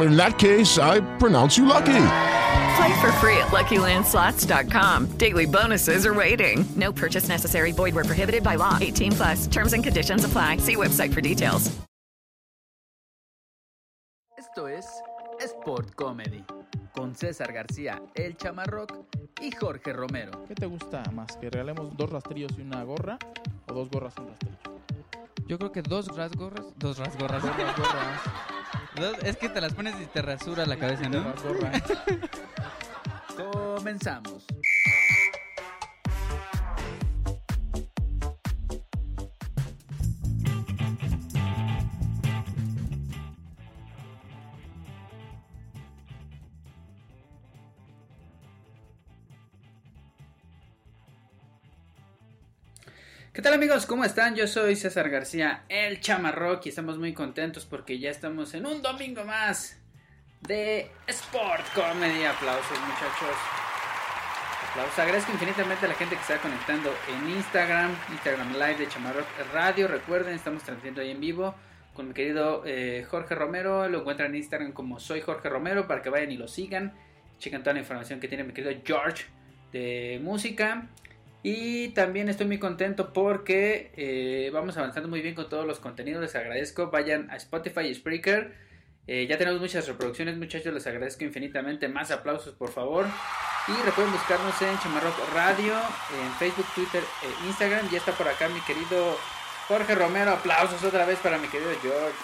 In that case, I pronounce you lucky. Play for free at LuckyLandSlots.com. Daily bonuses are waiting. No purchase necessary. Void where prohibited by law. 18 plus. Terms and conditions apply. See website for details. Esto es Sport Comedy con César García, El Chamarroc y Jorge Romero. ¿Qué te gusta más? ¿Que regalemos dos rastrillos y una gorra o dos gorras y un rastrillo? Yo creo que dos rasgorras, dos rasgorras, dos rasgorras. Dos, es que te las pones y te rasura la cabeza, ¿no? Comenzamos. ¿Qué tal amigos? ¿Cómo están? Yo soy César García, el Chamarrock y estamos muy contentos porque ya estamos en un domingo más de Sport Comedy. Aplausos muchachos. Aplausos. Agradezco infinitamente a la gente que está conectando en Instagram, Instagram Live de Chamarrock Radio. Recuerden, estamos transmitiendo ahí en vivo con mi querido eh, Jorge Romero. Lo encuentran en Instagram como soy Jorge Romero para que vayan y lo sigan. Chequen toda la información que tiene mi querido George de música. Y también estoy muy contento porque eh, vamos avanzando muy bien con todos los contenidos. Les agradezco. Vayan a Spotify y Spreaker. Eh, ya tenemos muchas reproducciones, muchachos. Les agradezco infinitamente. Más aplausos, por favor. Y recuerden buscarnos en Chamarrock Radio, en Facebook, Twitter e Instagram. Ya está por acá mi querido Jorge Romero. Aplausos otra vez para mi querido George.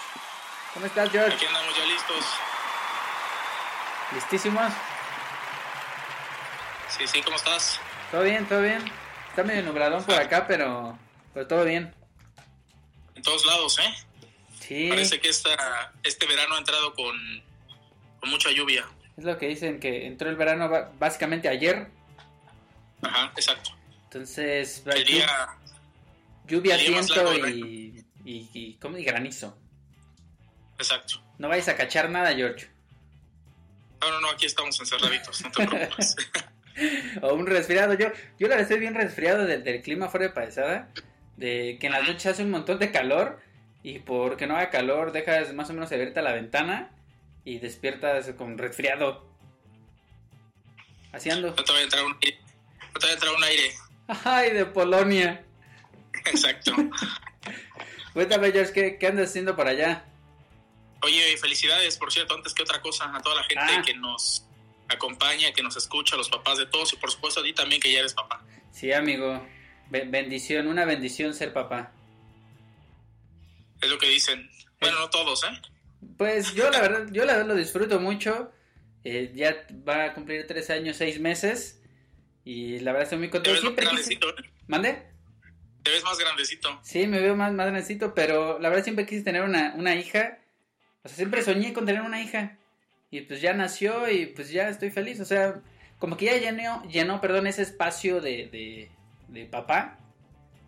¿Cómo estás, George? Aquí andamos ya listos. ¿Listísimos? Sí, sí, ¿cómo estás? Todo bien, todo bien. Está medio nubladón por acá, pero, pero todo bien. En todos lados, ¿eh? Sí. Parece que esta, este verano ha entrado con, con mucha lluvia. Es lo que dicen, que entró el verano básicamente ayer. Ajá, exacto. Entonces, Sería, lluvia, viento largo, y, y, y, ¿cómo? y granizo. Exacto. No vais a cachar nada, George. No, no, no, aquí estamos encerraditos, no te preocupes. o un resfriado. Yo, yo la verdad estoy bien resfriado del, del clima fuera de paisada. De que en las noches hace un montón de calor. Y porque no haga calor, dejas más o menos abierta la ventana. Y despiertas con resfriado. Así ando. No te va a entrar un aire. No te va a entrar un aire. Ay, de Polonia. Exacto. Cuéntame, George, ¿qué, ¿qué andas haciendo por allá? Oye, felicidades, por cierto, antes que otra cosa, a toda la gente Ah. que nos acompaña, que nos escucha, a los papás de todos y por supuesto a ti también que ya eres papá. Sí, amigo. Be- bendición, una bendición ser papá. Es lo que dicen. Bueno, no todos, ¿eh? Pues yo la verdad, yo la verdad lo disfruto mucho. Eh, ya va a cumplir tres años, seis meses. Y la verdad estoy muy Te contento. ves muy Siempre quise... grandecito, ¿eh? ¿Mande? Te ves más grandecito. Sí, me veo más, más grandecito, pero la verdad siempre quise tener una, una hija. O sea, siempre soñé con tener una hija. Y pues ya nació y pues ya estoy feliz. O sea, como que ya llenó, llenó perdón, ese espacio de, de, de papá.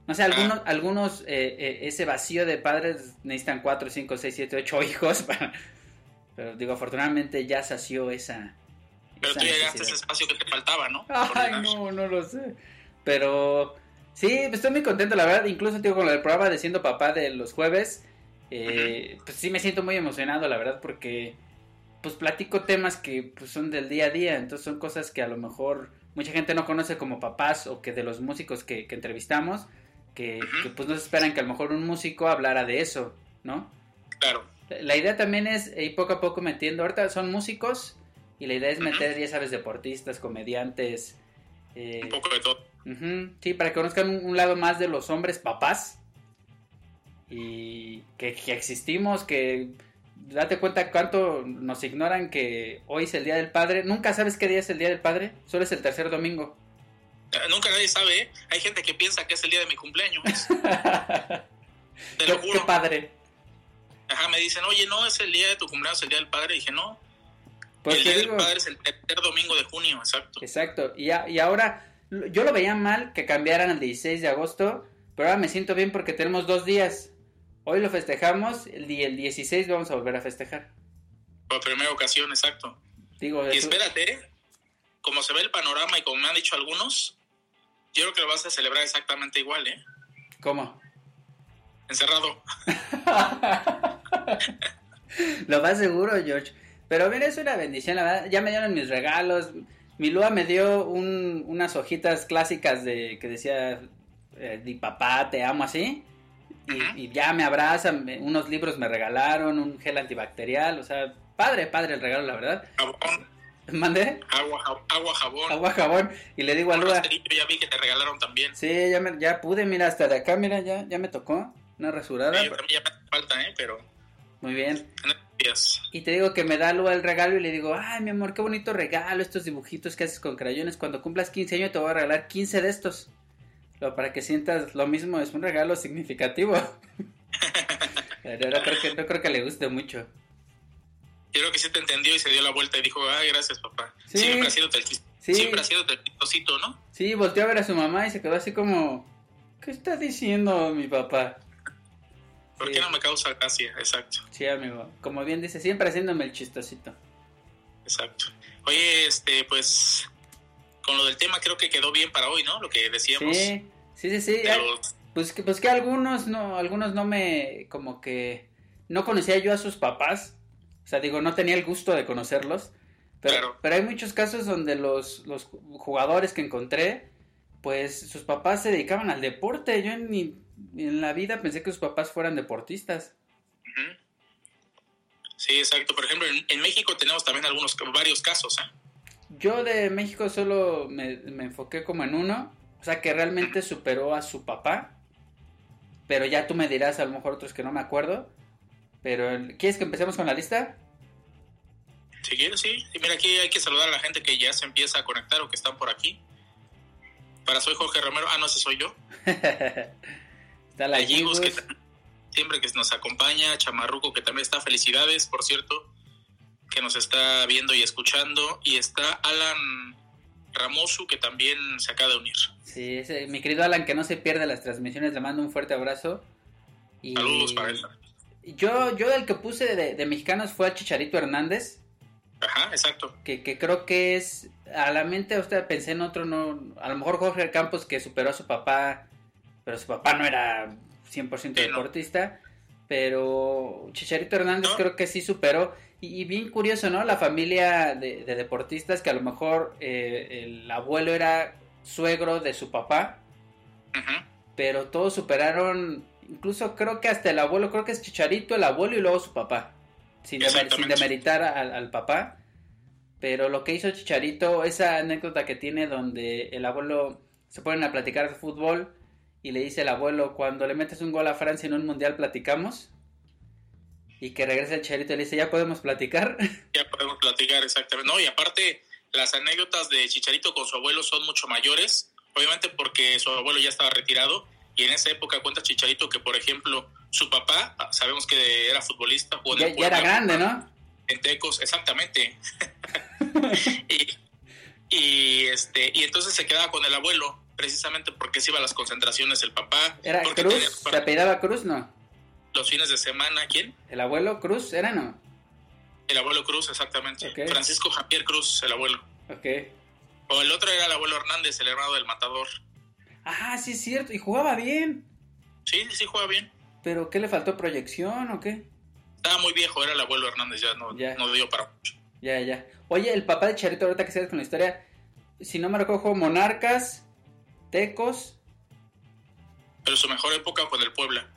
No sé, algunos, algunos eh, eh, ese vacío de padres necesitan 4, 5, 6, 7, 8 hijos. Para... Pero digo, afortunadamente ya sació esa. Pero esa tú llegaste a ese espacio que te faltaba, ¿no? Ay, no, no lo sé. Pero sí, pues, estoy muy contento, la verdad. Incluso, digo, con el programa de Siendo Papá de los jueves, eh, pues sí me siento muy emocionado, la verdad, porque pues platico temas que pues, son del día a día. Entonces son cosas que a lo mejor mucha gente no conoce como papás o que de los músicos que, que entrevistamos, que, que, pues no se esperan que a lo mejor un músico hablara de eso, ¿no? Claro. La idea también es ir poco a poco metiendo, ahorita son músicos y la idea es meter, ya sabes, deportistas, comediantes. Eh, Un poco de todo. sí, para que conozcan un, un lado más de los hombres papás y que, que existimos, que date cuenta cuánto nos ignoran que hoy es el Día del Padre. Nunca sabes qué día es el Día del Padre, solo es el tercer domingo. Eh, Nunca nadie sabe, ¿eh? Hay gente que piensa que es el día de mi cumpleaños. Te Qué, lo qué juro. padre. Ajá, me dicen, oye, no, es el día de tu cumpleaños, el día del padre. Y dije, no. Pues el día digo- del padre es el tercer domingo de junio, exacto. Exacto. Y, a- y ahora, yo lo veía mal que cambiaran al 16 de agosto, pero ahora me siento bien porque tenemos dos días. Hoy lo festejamos el, di- el 16 vamos a volver a festejar. Por primera ocasión, exacto. Digo, Y espérate, ¿eh? como se ve el panorama y como me han dicho algunos, yo creo que lo vas a celebrar exactamente igual, ¿eh? ¿cómo? Encerrado. Lo más seguro, George. Pero mira, es una bendición, la verdad. Ya me dieron mis regalos. Mi Lua me dio un- unas hojitas clásicas de que decía, eh, di papá, te amo, así. Y, y ya me abrazan, unos libros me regalaron, un gel antibacterial, o sea, padre, padre el regalo, la verdad. Jabón, ¿Mandé? agua, ja- agua, jabón. Agua, jabón. Y le digo a Lua, rasterillo ya vi que te regalaron también. sí, ya, me- ya pude, mira, hasta de acá, mira, ya, ya me tocó. Una rasurada. Sí, también ya me falta, ¿eh? Pero Muy bien. Y te digo que me da Lua el regalo y le digo, ay, mi amor, qué bonito regalo, estos dibujitos que haces con crayones. Cuando cumplas 15 años te voy a regalar 15 de estos. Pero para que sientas lo mismo, es un regalo significativo. Pero no creo, que, no creo que le guste mucho. Yo creo que sí te entendió y se dio la vuelta y dijo, ay, gracias, papá. Sí. Siempre ha sido Sí. Siempre ha sido el chistosito, ¿no? Sí, volteó a ver a su mamá y se quedó así como, ¿qué está diciendo mi papá? ¿Por Sí. qué no me causa gracia? Exacto, Sí, amigo. Como bien dice, siempre haciéndome el chistosito. exacto. Oye, este, pues, con lo del tema creo que quedó bien para hoy, ¿no? Lo que decíamos. Sí, sí, sí, sí. Pues que, pues que algunos no, algunos no me, como que, no conocía yo a sus papás. O sea, digo, no tenía el gusto de conocerlos. Pero, Claro. pero hay muchos casos donde los, los jugadores que encontré, pues sus papás se dedicaban al deporte. Yo ni en la vida pensé que sus papás fueran deportistas. Sí, exacto. Por ejemplo, en, en México tenemos también algunos, varios casos, ¿eh? Yo de México solo me, me enfoqué como en uno, o sea, que realmente superó a su papá. Pero ya tú me dirás, a lo mejor otros que no me acuerdo. Pero, ¿quieres que empecemos con la lista? Si quieres, sí. Y mira, aquí hay que saludar a la gente que ya se empieza a conectar o que están por aquí. Para soy Jorge Romero. Ah, no, ese soy yo. Está la que siempre que nos acompaña. Chamarruco, que también está. Felicidades, por cierto. Que nos está viendo y escuchando. Y está Alan Ramosu, que también se acaba de unir. Sí, ese- mi querido Alan, que no se pierde las transmisiones, le mando un fuerte abrazo. Y Saludos para él. Yo, yo el que puse de, de mexicanos fue a Chicharito Hernández. Ajá, exacto. que, que creo que es a la mente usted pensé en otro no a lo mejor Jorge Campos que superó a su papá pero su papá no era 100% Sí, no. deportista pero Chicharito Hernández creo que sí superó y, y bien curioso no la familia de, de deportistas que a lo mejor eh, el abuelo era suegro de su papá pero todos superaron incluso creo que hasta el abuelo creo que es Chicharito el abuelo y luego su papá sin, demer- sin Exactamente. demeritar al, al papá. Pero lo que hizo Chicharito, esa anécdota que tiene donde el abuelo se ponen a platicar de fútbol y le dice el abuelo, cuando le metes un gol a Francia en un mundial platicamos. Y que regresa el Chicharito y le dice, ya podemos platicar. Ya podemos platicar exactamente. No, y aparte, las anécdotas de Chicharito con su abuelo son mucho mayores, obviamente porque su abuelo ya estaba retirado Y en esa época cuenta Chicharito que, por ejemplo, su papá, sabemos que era futbolista, jugó en Ya, el ya era grande, ¿no? En Tecos, exactamente. y, y, este, y entonces se quedaba con el abuelo, precisamente porque se iba a las concentraciones el papá. ¿Era porque Cruz? tenía ¿Se apellidaba Cruz, no? Los fines de semana, ¿quién? ¿El abuelo Cruz era, no? El abuelo Cruz, exactamente. Francisco Javier Cruz, el abuelo. Ok. O el otro era el abuelo Hernández, el hermano del matador. Ah, sí es cierto. Y jugaba bien. Sí, sí juega bien. ¿Pero qué le faltó? ¿Proyección o qué? Estaba muy viejo, era el abuelo Hernández, ya no, Ya. no dio para mucho. Ya, ya. Oye, el papá de Charito, ahorita que sigues con la historia, si no me jugó Monarcas, Tecos, Pero su mejor época fue en el Puebla.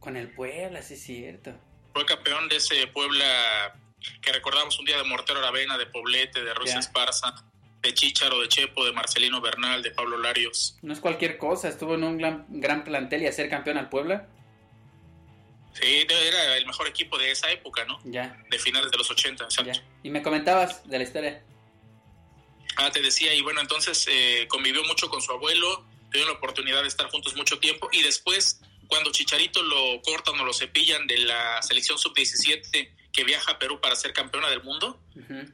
Con el Puebla, sí es cierto. Fue campeón de ese Puebla que recordamos un día de Mortero Aravena, de Poblete, de Ruiz Ya. Esparza, de Chícharo, de Chepo, de Marcelino Bernal, de Pablo Larios. No es cualquier cosa, estuvo en un gran, gran plantel y a ser campeón al Puebla. Sí, era el mejor equipo de esa época, ¿no? Ya, De finales de los 80, exacto. ya. Y me comentabas de la historia. Ah, te decía, y bueno, entonces eh, convivió mucho con su abuelo, tuvieron la oportunidad de estar juntos mucho tiempo, y después, cuando Chicharito lo cortan o lo cepillan de la selección sub-17 que viaja a Perú para ser campeona del mundo,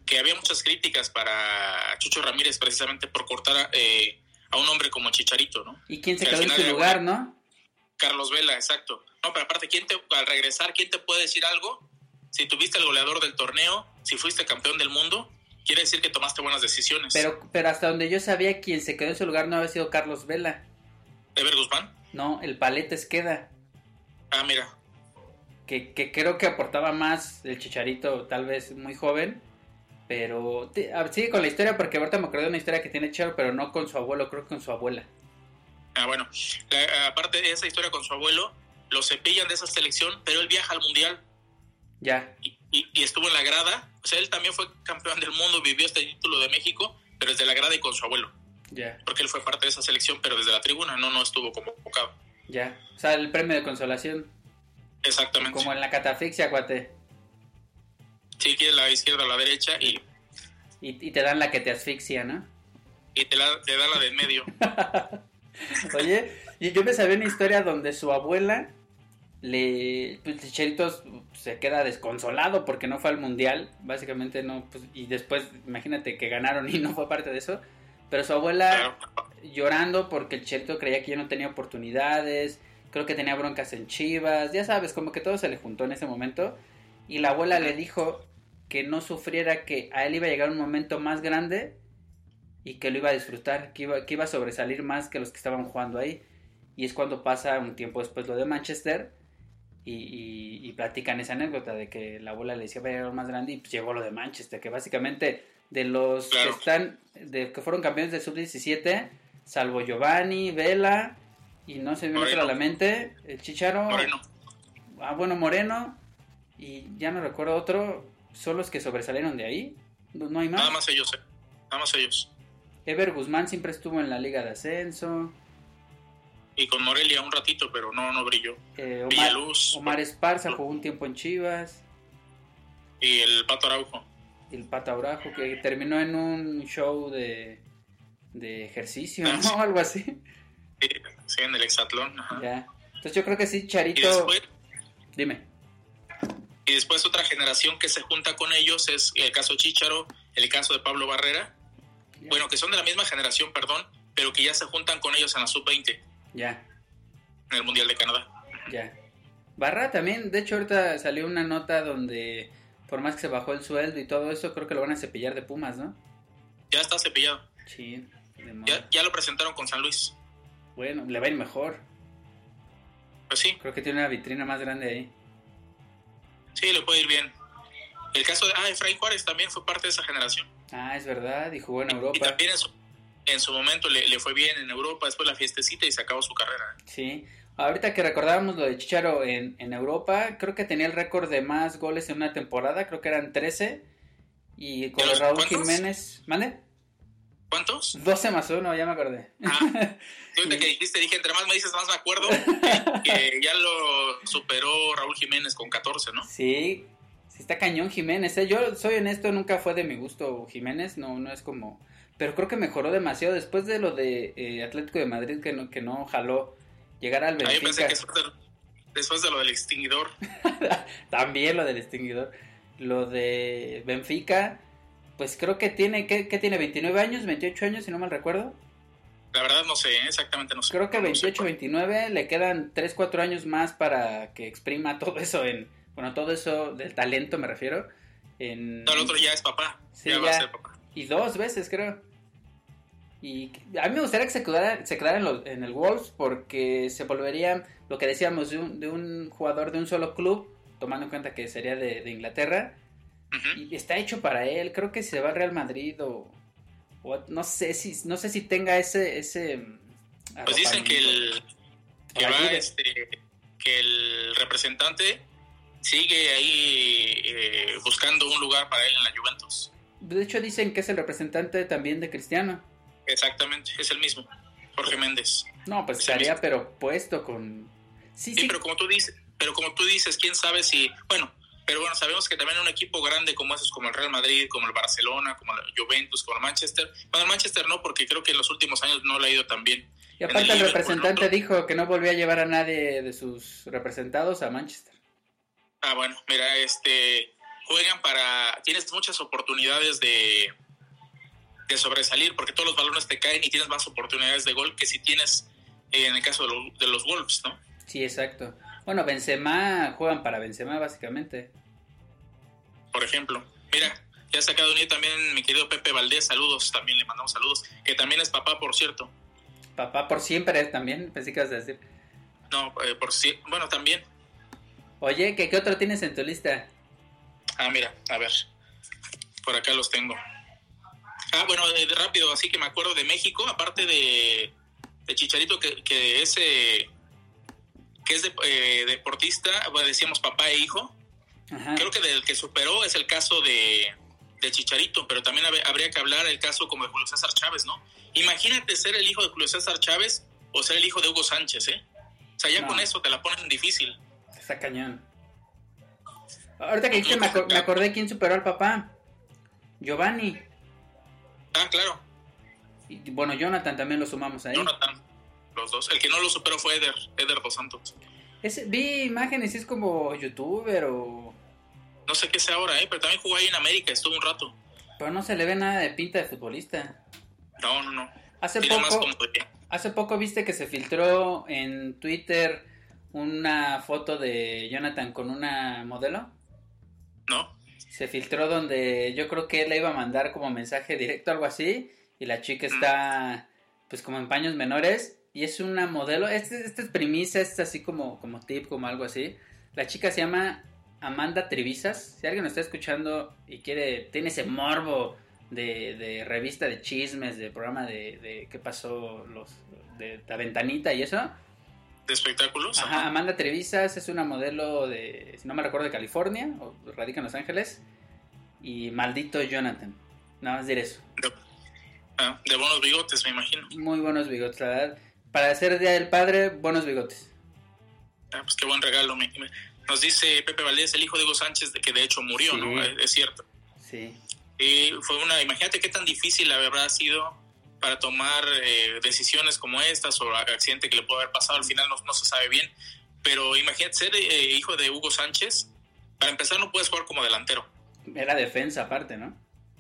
que había muchas críticas para Chucho Ramírez precisamente por cortar a, eh, a un hombre como Chicharito, ¿no? ¿Y quién se Que quedó en su lugar, no? Carlos Vela, exacto. No, pero aparte, ¿quién te, al regresar, ¿quién te puede decir algo? Si tuviste el goleador del torneo, si fuiste campeón del mundo, quiere decir que tomaste buenas decisiones. Pero, pero hasta donde yo sabía, quien se quedó en su lugar no había sido Carlos Vela. Ever Guzmán, No, el Paletes queda. ah, mira, Que, que creo que aportaba más el Chicharito, tal vez muy joven. Pero te- sigue con la historia porque ahorita me acordé de una historia que tiene Charo, pero no con su abuelo, creo que con su abuela. Ah, bueno, La- aparte de esa historia con su abuelo, lo cepillan de esa selección, pero él viaja al mundial Ya, y, y estuvo en la grada. O sea, él también fue campeón del mundo, vivió este título de México, pero desde la grada y con su abuelo, ya, porque él fue parte de esa selección, pero desde la tribuna, no, no estuvo como convocado. ya. O sea, el premio de consolación. Exactamente. Como en la catafixia, cuate. Sí, que la izquierda o la derecha y, Y, y te dan la que te asfixia, ¿no? y te, la, te da la del medio. Oye, y yo me sabía una historia donde su abuela le pues Chicharito se queda desconsolado porque no fue al mundial, básicamente no pues, y después imagínate que ganaron y no fue parte de eso, pero su abuela llorando porque el Chicharito creía que ya no tenía oportunidades, creo que tenía broncas en Chivas, ya sabes, como que todo se le juntó en ese momento y la abuela le dijo que no sufriera que a él iba a llegar un momento más grande y que lo iba a disfrutar, que iba, que iba a sobresalir más que los que estaban jugando ahí. Y es cuando pasa un tiempo después lo de Manchester y, y- platican esa anécdota de que la abuela le decía va a llegar más grande y pues llegó lo de Manchester, que básicamente de los que están, de que fueron campeones de sub-17, salvo Giovanni, Vela y no se me Moreno. a la mente, el Chicharo, Moreno. ah bueno, Moreno y ya no recuerdo otro, son los que sobresalieron de ahí, no, no hay más. Nada más ellos, eh. nada más ellos. Ever Guzmán siempre estuvo en la Liga de Ascenso. Y con Morelia un ratito, pero no, no brilló. Eh, Omar, Villaluz. Omar Esparza jugó un tiempo en Chivas. Y el Pato Araujo. Y el Pata Aurajo, que terminó en un show de, de ejercicio, ¿no? Algo así. Sí, sí, en el hexatlón. ajá. Ya. Entonces yo creo que sí, Y Charito. después, Dime. y después otra generación que se junta con ellos es el caso Chícharo, el caso de Pablo Barrera. Bueno, que son de la misma generación, perdón, pero que ya se juntan con ellos en la sub-20 Ya, en el Mundial de Canadá. ya. Barra también, de hecho ahorita salió una nota donde por más que se bajó el sueldo y todo eso, creo que lo van a cepillar de Pumas, ¿no? Ya está cepillado. Sí. Ya, ya lo presentaron con San Luis. Bueno, le va a ir mejor. Pues sí, Creo que tiene una vitrina más grande ahí. sí, le puede ir bien. El caso de ah, Efraín Juárez también fue parte de esa generación. Ah, es verdad, y jugó en Y Europa. también en su, en su momento le, le fue bien en Europa, después la fiestecita y se acabó su carrera. Sí. Ahorita que recordábamos lo de Chicharo en, en Europa, creo que tenía el récord de más goles en una temporada, creo que eran 13. Y con ¿De los Raúl cuántos? Jiménez, ¿mande? ¿Cuántos? 12 más 1, ya me acordé. Ahorita que dijiste, dije, entre más me dices, más me acuerdo que, que ya lo superó Raúl Jiménez con 14, ¿no? Sí, sí está cañón Jiménez. ¿eh? Yo soy honesto, nunca fue de mi gusto Jiménez, no, no es como... Pero creo que mejoró demasiado después de lo de eh, Atlético de Madrid que no, que no jaló llegar al pensé Benfica. que después de, lo del extinguidor. También lo del extinguidor. Lo de Benfica, pues creo que tiene, ¿qué, qué tiene? ¿29 años? ¿28 años, si no mal recuerdo? La verdad no sé, exactamente no sé. Creo que No sé 28, 29, le quedan 3, 4 años más para que exprima todo eso en, bueno, todo eso del talento me refiero. En, No, el otro ya es papá. Sí, ya, va a ser papá. Y dos veces, creo. Y a mí me gustaría que se quedara, se quedara en, los- en el Wolves porque se volvería lo que decíamos de un, de un jugador de un solo club, tomando en cuenta que sería de, de Inglaterra. Y está hecho para él. Creo que se va al Real Madrid o, o no sé si no sé si tenga ese ese Pues dicen que el que va Valide. este que el representante sigue ahí eh, buscando un lugar para él en la Juventus. De hecho dicen que es el representante también de Cristiano. Exactamente, es el mismo. Jorge Méndez. No, pues Es el estaría pero puesto con Sí, Sí, sí. pero como tú dices, pero como tú dices, quién sabe si, bueno, pero bueno, sabemos que también un equipo grande como esos, como el Real Madrid, como el Barcelona, como la Juventus, como el Manchester, bueno, el Manchester no, porque creo que en los últimos años no le ha ido tan bien. Y aparte el Liverpool, representante dijo que no volvía a llevar a nadie de sus representados a Manchester. Ah, bueno, mira, este, juegan para, tienes muchas oportunidades de, de sobresalir, porque todos los balones te caen y tienes más oportunidades de gol que si tienes, eh, en el caso de, los- de los Wolves, ¿no? Sí, exacto. Bueno, Benzema juegan para Benzema básicamente. por ejemplo. Mira, ya se acaba de unir también mi querido Pepe Valdés, saludos, también le mandamos saludos, que también es papá, por cierto. Papá por siempre también, pensé que ibas a decir. No, eh, por si, bueno, también. Oye, ¿qué, ¿qué otro tienes en tu lista? Ah, mira, a ver, por acá los tengo. Ah, bueno, de, de rápido, así que me acuerdo de México, aparte de, de Chicharito, que, que es, eh, que es de- eh, deportista, bueno, decíamos papá e hijo. Ajá. Creo que del que superó es el caso de, de Chicharito, pero también hab- habría que hablar el caso como de Julio César Chávez, ¿no? Imagínate ser el hijo de Julio César Chávez o ser el hijo de Hugo Sánchez, ¿eh? O sea, ya No. con eso te la ponen difícil. Está cañón. Ahorita que dijiste, me, me acordé quién superó al papá. Giovanni. Ah, claro, Y bueno, Jonathan también lo sumamos ahí. Jonathan, los dos. El que no lo superó fue Eder, Eder Dos Santos. Ese- vi imágenes es como youtuber o... No sé qué sea ahora, ¿eh? Pero también jugó ahí en América, estuvo un rato. Pero no se le ve nada de pinta de futbolista. No, no, no. Hace Tiene poco, como hace poco viste que se filtró en Twitter una foto de Jonathan con una modelo. ¿No? Se filtró donde yo creo que él le iba a mandar como mensaje directo, algo así, y la chica está pues como en paños menores y es una modelo, este, esta es premisa, este es así como, como tip, como algo así. La chica se llama Amanda Trivisas, si alguien lo está escuchando y quiere, tiene ese morbo de, de revista de chismes, de programa de, de qué pasó, los de la ventanita y eso. De espectáculos. Ajá, Amanda Trevisas es una modelo de, si no me recuerdo, de California, o radica en Los Ángeles. Y maldito Jonathan. Nada más decir eso. Ah, de buenos bigotes, me imagino. Muy buenos bigotes, la verdad. Para ser Día del Padre, buenos bigotes. Ah, pues qué buen regalo. me- me- Nos dice Pepe Valdés, el hijo de Hugo Sánchez, de que de hecho murió, Sí. ¿no? Es, es cierto. Sí. Y fue una, imagínate qué tan difícil habrá sido para tomar eh, decisiones como estas o accidente que le puede haber pasado, al final no, no se sabe bien, pero imagínate ser eh, hijo de Hugo Sánchez, para empezar no puedes jugar como delantero, Era defensa aparte, ¿no?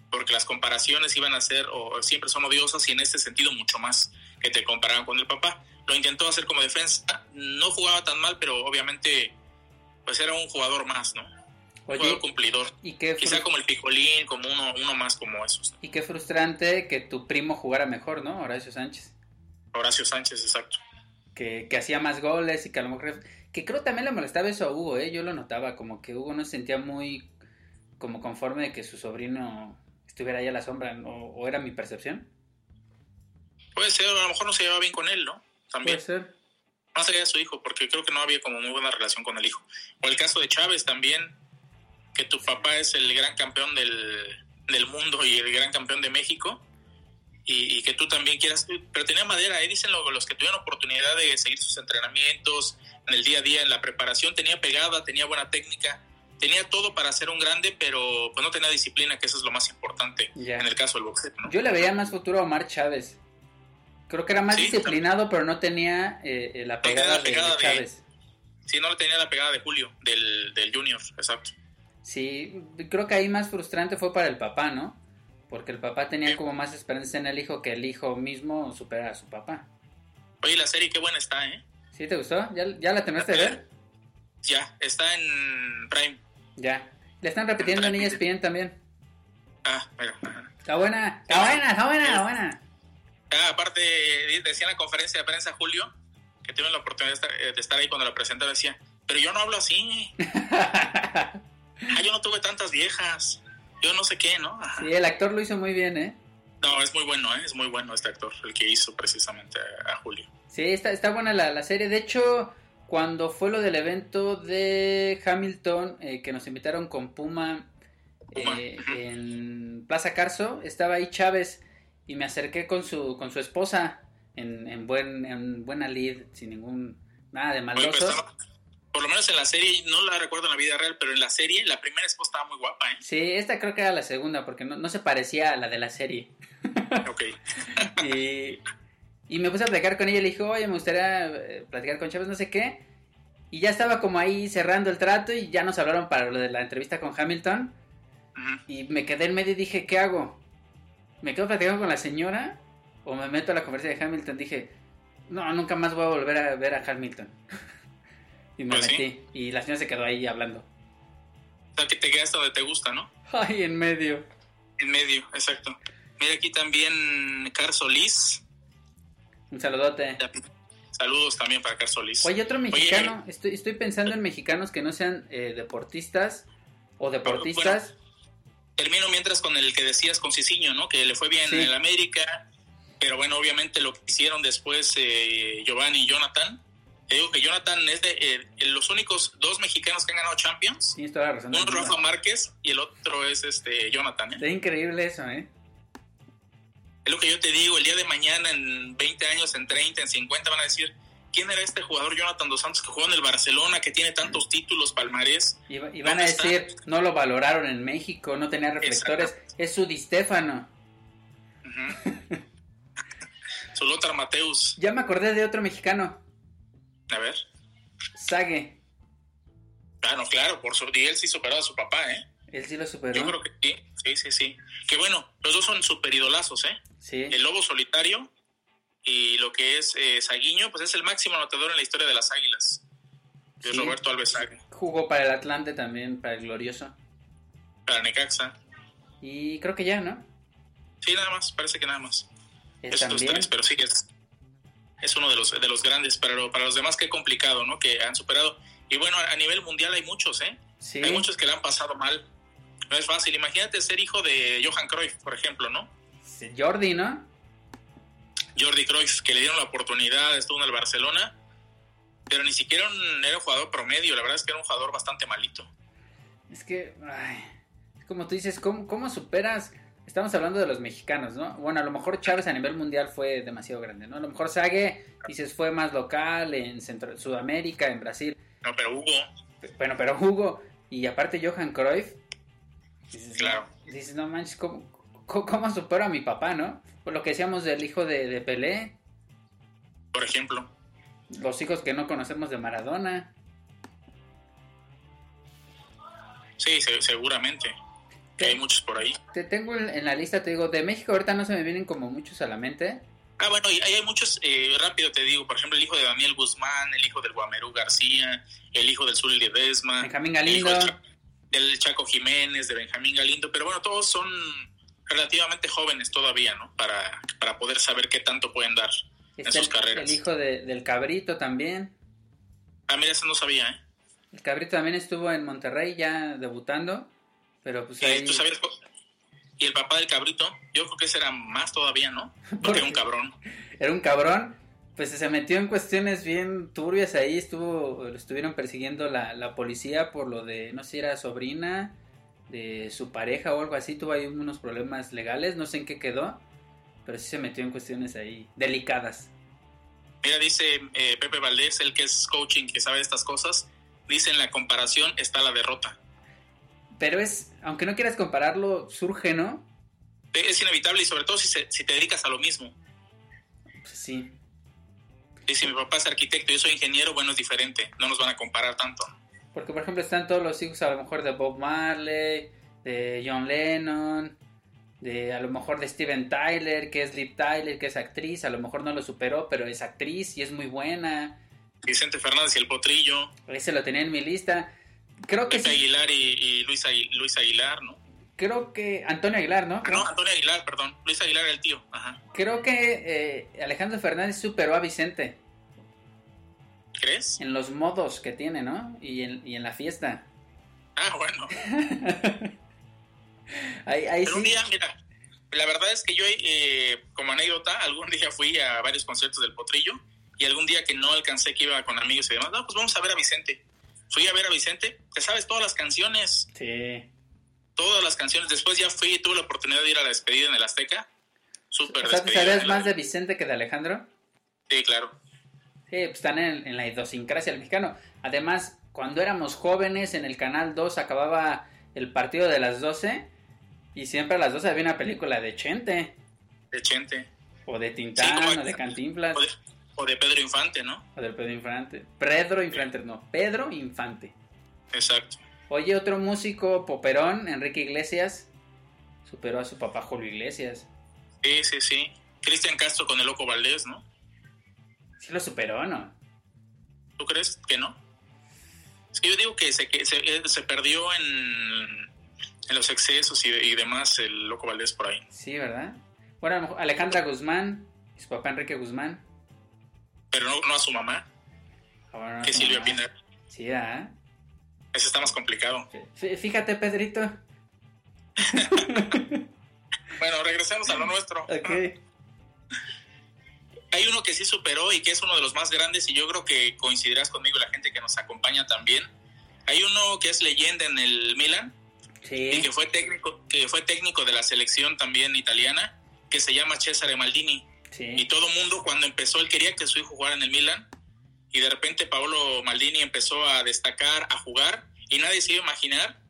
porque las comparaciones iban a ser o siempre son odiosas y en este sentido mucho más que te comparaban con el papá. Lo intentó hacer como defensa, no jugaba tan mal, pero obviamente pues era un jugador más, ¿no? Oye, jugador cumplidor. y qué, Quizá como el Picolín, como uno, uno más como esos. y qué frustrante que tu primo jugara mejor, ¿no? Horacio Sánchez. Horacio Sánchez, exacto. Que, que hacía más goles y que a lo mejor... Que creo también le molestaba eso a Hugo, ¿eh? Yo lo notaba, como que Hugo no se sentía muy como conforme de que su sobrino estuviera ahí a la sombra, ¿no? o era mi percepción. Puede ser, a lo mejor no se llevaba bien con él, ¿no? También. Puede ser. Más allá de su hijo, porque creo que no había como muy buena relación con el hijo. O el caso de Chávez también, que tu papá es el gran campeón del, del mundo y el gran campeón de México, y, y que tú también quieras, pero tenía madera, ¿eh? dicen lo- los que tuvieron oportunidad de seguir sus entrenamientos en el día a día, en la preparación, tenía pegada, tenía buena técnica, tenía todo para ser un grande, pero pues no tenía disciplina, que eso es lo más importante en el caso del boxeo. ¿no? Yo le veía más futuro a Omar Chávez. Creo que era más Sí, disciplinado, pero no tenía eh, eh, la tenía pegada, la pegada de, de- Chávez. Sí, no le tenía la pegada de Julio, del, del Junior, exacto. Sí, creo que ahí más frustrante fue para el papá, ¿no? Porque el papá tenía como más esperanza en el hijo que el hijo mismo supera a su papá. Oye, la serie qué buena está, ¿eh? ¿Sí te gustó? ¿Ya, ya la terminaste de ver? Ya, está en Prime. Ya. Le están repitiendo en E ESPN también. Ah, bueno. ajá. Está buena, está buena, está buena, está buena. Ah, aparte, de- decía en la conferencia de prensa Julio, que tuve la oportunidad de estar, eh, de estar ahí cuando la presentaba, decía, pero yo no hablo así. ah, yo no tuve tantas viejas. Yo no sé qué, ¿no? Ajá. Sí, el actor lo hizo muy bien, ¿eh? No, es muy bueno, ¿eh? Es muy bueno este actor, el que hizo precisamente a, Julio. Sí, está, está buena la, la serie. De hecho, cuando fue lo del evento de Hamilton, eh, que nos invitaron con Puma, eh, en Plaza Carso, estaba ahí Chávez y me acerqué con su, con su esposa en, en, buen, en buena lead, sin ningún nada de pues, maldoso. estaba- por lo menos en la serie, no la recuerdo en la vida real, pero en la serie, la primera esposa estaba muy guapa, ¿eh? Sí, esta creo que era la segunda, porque no, no se parecía a la de la serie. Ok. y, y me puse a platicar con ella y le dije, oye, me gustaría eh, platicar con Chávez, no sé qué. Y ya estaba como ahí cerrando el trato y ya nos hablaron para lo de la entrevista con Hamilton. Y me quedé en medio y dije, ¿qué hago? ¿Me quedo platicando con la señora o me meto a la conferencia de Hamilton? Dije, no, nunca más voy a volver a ver a Hamilton. y me Pues sí. metí. Y la señora se quedó ahí hablando. O sea, que te quedaste donde te gusta, ¿no? Ay, en medio. En medio, exacto. Mira aquí también Car Solís. Un saludote. Saludos también para Car Solís. Oye, otro mexicano. Estoy, estoy pensando en mexicanos que no sean eh, deportistas o deportistas. Termino mientras con el que decías con Cicinho, ¿no? Que le fue bien Sí. en el América, pero bueno, obviamente lo que hicieron después eh, Giovanni y Jonathan. Te digo que Jonathan es de eh, los únicos dos mexicanos que han ganado Champions. Toda la razón. Uno es Rafa Márquez y el otro es este Jonathan. ¿eh? Es increíble eso, ¿eh? Es lo que yo te digo, el día de mañana, en 20 años, en 30, en 50, van a decir, ¿quién era este jugador Jonathan Dos Santos que jugó en el Barcelona, que tiene tantos títulos, palmarés? Y, va- y van a decir, no lo valoraron en México, no tenía reflectores. Es su Di Stefano. Su Lothar Mateus. Ya me acordé de otro mexicano, A ver. Sague. Ah, no, claro, por su, y él sí superó a su papá, ¿eh? Él sí lo superó. Yo creo que sí, sí, sí, sí. Que bueno, los dos son super idolazos, ¿eh? Sí. El Lobo Solitario y lo que es eh, Saguiño, pues es el máximo anotador en la historia de las Águilas. Que es. Roberto Alves Sague. Jugó para el Atlante también, para el Glorioso. Para Necaxa. Y creo que ya, ¿no? Sí, nada más, parece que nada más. Él Estos también. tres, pero sí, es, es uno de los, de los grandes, pero para los demás qué complicado, ¿no? Que han superado. Y bueno, a nivel mundial hay muchos, ¿eh? Sí. Hay muchos que le han pasado mal. No es fácil. Imagínate ser hijo de Johan Cruyff, por ejemplo, ¿no? Sí, Jordi, ¿no? Jordi Cruyff, que le dieron la oportunidad, estuvo en el Barcelona, pero ni siquiera un- era un jugador promedio, la verdad es que era un jugador bastante malito. Es que, ay, como tú dices, ¿cómo, ¿cómo superas? Estamos hablando de los mexicanos, ¿no? Bueno, a lo mejor Chávez a nivel mundial fue demasiado grande, ¿no? A lo mejor Sague, dices, fue más local en Centro, Sudamérica, en Brasil. No, pero Hugo, Bueno, pero Hugo, y aparte Johan Cruyff, dices, claro. dices, no manches, ¿cómo, cómo, cómo supero a mi papá, no? Por lo que decíamos del hijo de, de Pelé, Por ejemplo. los hijos que no conocemos de Maradona. Sí, se- seguramente. Que hay muchos por ahí. Te tengo en la lista, te digo, de México ahorita no se me vienen como muchos a la mente. Ah, bueno, y hay muchos, eh, rápido te digo, por ejemplo, el hijo de Daniel Guzmán, el hijo del Guamerú García, el hijo del Zuli Ledesma, Benjamín el hijo Galindo. del Cha- del Chaco Jiménez, de Benjamín Galindo, pero bueno, todos son relativamente jóvenes todavía, ¿no? Para, para poder saber qué tanto pueden dar en sus el, carreras. el hijo de- del Cabrito también. Ah, mira, eso no sabía, ¿eh? El Cabrito también estuvo en Monterrey ya debutando, pero pues ahí... ¿Tú sabías? Y el papá del cabrito, yo creo que ese era más todavía, ¿no? Porque era un cabrón. Era un cabrón, pues se metió en cuestiones bien turbias ahí, estuvo, lo estuvieron persiguiendo la, la policía por lo de, no sé si era sobrina de su pareja o algo así, tuvo ahí unos problemas legales, no sé en qué quedó, pero sí se metió en cuestiones ahí delicadas. Mira, dice eh, Pepe Valdés, el que es coaching, que sabe estas cosas, dice en la comparación está la derrota. Pero es, aunque no quieras compararlo, surge, ¿no? Es inevitable y sobre todo si, se- si te dedicas a lo mismo. Sí. Y si mi papá es arquitecto y yo soy ingeniero, bueno, es diferente. No nos van a comparar tanto. Porque, por ejemplo, están todos los hijos a lo mejor de Bob Marley, de John Lennon, de a lo mejor de Steven Tyler, que es Liv Tyler, que es actriz. A lo mejor no lo superó, pero es actriz y es muy buena. Vicente Fernández y el Potrillo. Ese lo tenía en mi lista. Creo que sí. Aguilar y, y Luis, Agui- Luis Aguilar, ¿no? Creo que Antonio Aguilar, ¿no? No, Antonio Aguilar, perdón. Luis Aguilar era el tío. Ajá. Creo que eh, Alejandro Fernández superó a Vicente ¿Crees? en los modos que tiene, ¿no? Y en, y en la fiesta. Ah, bueno. Ahí, ahí Pero un día, mira, la verdad es que yo, eh, como anécdota, algún día fui a varios conciertos del Potrillo y algún día que no alcancé, que iba con amigos y demás, no, pues vamos a ver a Vicente. Fui a ver a Vicente, te sabes todas las canciones, Sí. todas las canciones. Después ya fui y tuve la oportunidad de ir a la despedida en el Azteca. Súper O sea, ¿te sabías más de Vicente que de Alejandro? Sí, claro. Sí, pues están en, en la idiosincrasia del mexicano. Además, cuando éramos jóvenes, en el Canal 2 acababa el partido de las 12 y siempre a las 12 había una película de Chente De Chente. o de Tintán o de Cantinflas O de, o de Pedro Infante, ¿no? o del Pedro Infante. Pedro Infante, no, Pedro Infante. Exacto. Oye, otro músico poperón, Enrique Iglesias, superó a su papá Julio Iglesias. Sí, sí, sí. Cristian Castro con el Loco Valdés, ¿no? Sí lo superó, ¿no? ¿Tú crees que no? Es que yo digo que se, que se, eh, se perdió en, en los excesos y, y demás el Loco Valdés por ahí. Sí, ¿verdad? Bueno, Alejandra Guzmán, y su papá Enrique Guzmán. Pero no, no a su mamá, Ahora, que no, Silvia. Pineda. Sí, ¿ah? Ese está más complicado. Fí- Fíjate, Pedrito. Bueno, regresemos a lo nuestro. Ok. Hay uno que sí superó y que es uno de los más grandes y yo creo que coincidirás conmigo la gente que nos acompaña también. Hay uno que es leyenda en el Milan y que fue técnico que fue técnico de la selección también italiana que se llama Cesare Maldini. Y todo mundo cuando empezó él quería que su hijo jugara en el Milan y de repente Paolo Maldini empezó a destacar, a jugar y nadie se iba a imaginar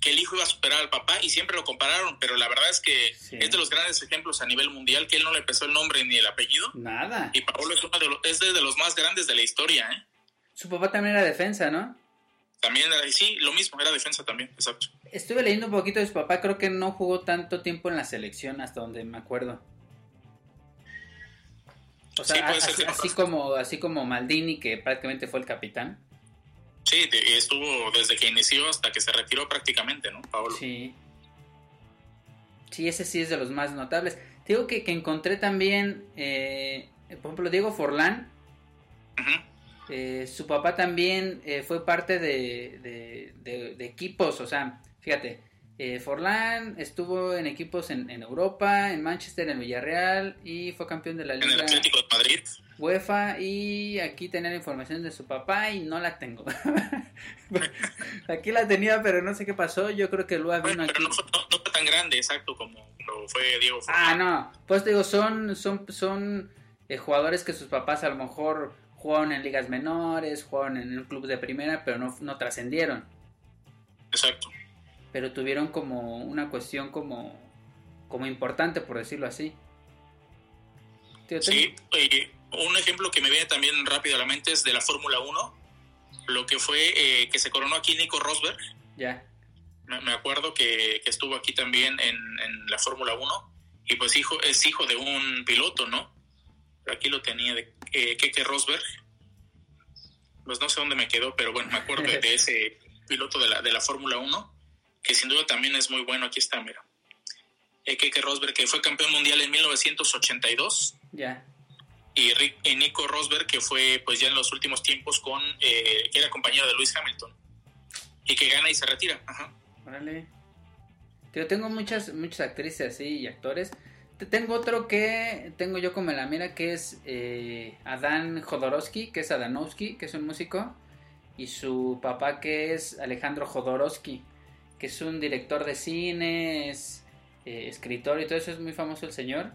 que el hijo iba a superar al papá y siempre lo compararon, pero la verdad es que Sí. es de los grandes ejemplos a nivel mundial que él no le pesó el nombre ni el apellido Nada. y Paolo es uno de los, es de los más grandes de la historia, ¿eh? Su papá también era defensa, ¿no? También era, sí, lo mismo, era defensa también, exacto. Estuve leyendo un poquito de su papá, creo que no jugó tanto tiempo en la selección hasta donde me acuerdo. O sea, Sí, puede ser así, que como así como Maldini que prácticamente fue el capitán. Sí, estuvo desde que inició hasta que se retiró prácticamente, ¿no, Paolo? Sí. Sí, ese sí es de los más notables. Digo que, que encontré también, eh, por ejemplo, Diego Forlán. Eh, su papá también eh, fue parte de, de- de- de equipos, o sea, fíjate, eh, Forlán estuvo en equipos en, en Europa, en Manchester, en Villarreal y fue campeón de la En el Liga Atlético de Madrid. UEFA y aquí tenía la información de su papá y no la tengo. aquí la tenía, pero no sé qué pasó. Yo creo que Lua vino Pero aquí. no no- tan grande, exacto, como lo fue Diego Ah, Forlán. no. Pues digo, son, son, son eh, jugadores que sus papás a lo mejor jugaron en ligas menores, jugaron en un club de primera, pero no, no trascendieron. Exacto. Pero tuvieron como una cuestión como, como importante, por decirlo así. Sí, y un ejemplo que me viene también rápido a la mente es de la Fórmula 1, lo que fue eh, que se coronó aquí Nico Rosberg. Ya. Me, acuerdo que, que estuvo aquí también en, en la Fórmula 1 y pues hijo es hijo de un piloto, ¿no? Aquí lo tenía de eh, Keke Rosberg. Pues no sé dónde me quedó, pero bueno, me acuerdo de, de ese piloto de la, de la Fórmula 1, que sin duda también es muy bueno. Aquí está, mira. Keke Rosberg, que fue campeón mundial en 1982 Ya. y, Rick, y Nico Rosberg que fue pues ya en los últimos tiempos con eh, que era compañero de Lewis Hamilton y que gana y se retira Ajá. Órale. Yo tengo muchas, muchas actrices así y actores. Te- Tengo otro que tengo yo como en la mira que es eh, Adán Jodorowsky, que es Adanovsky, que es un músico, y su papá que es Alejandro Jodorowsky, que es un director de cine, es eh, escritor y todo eso, es muy famoso el señor.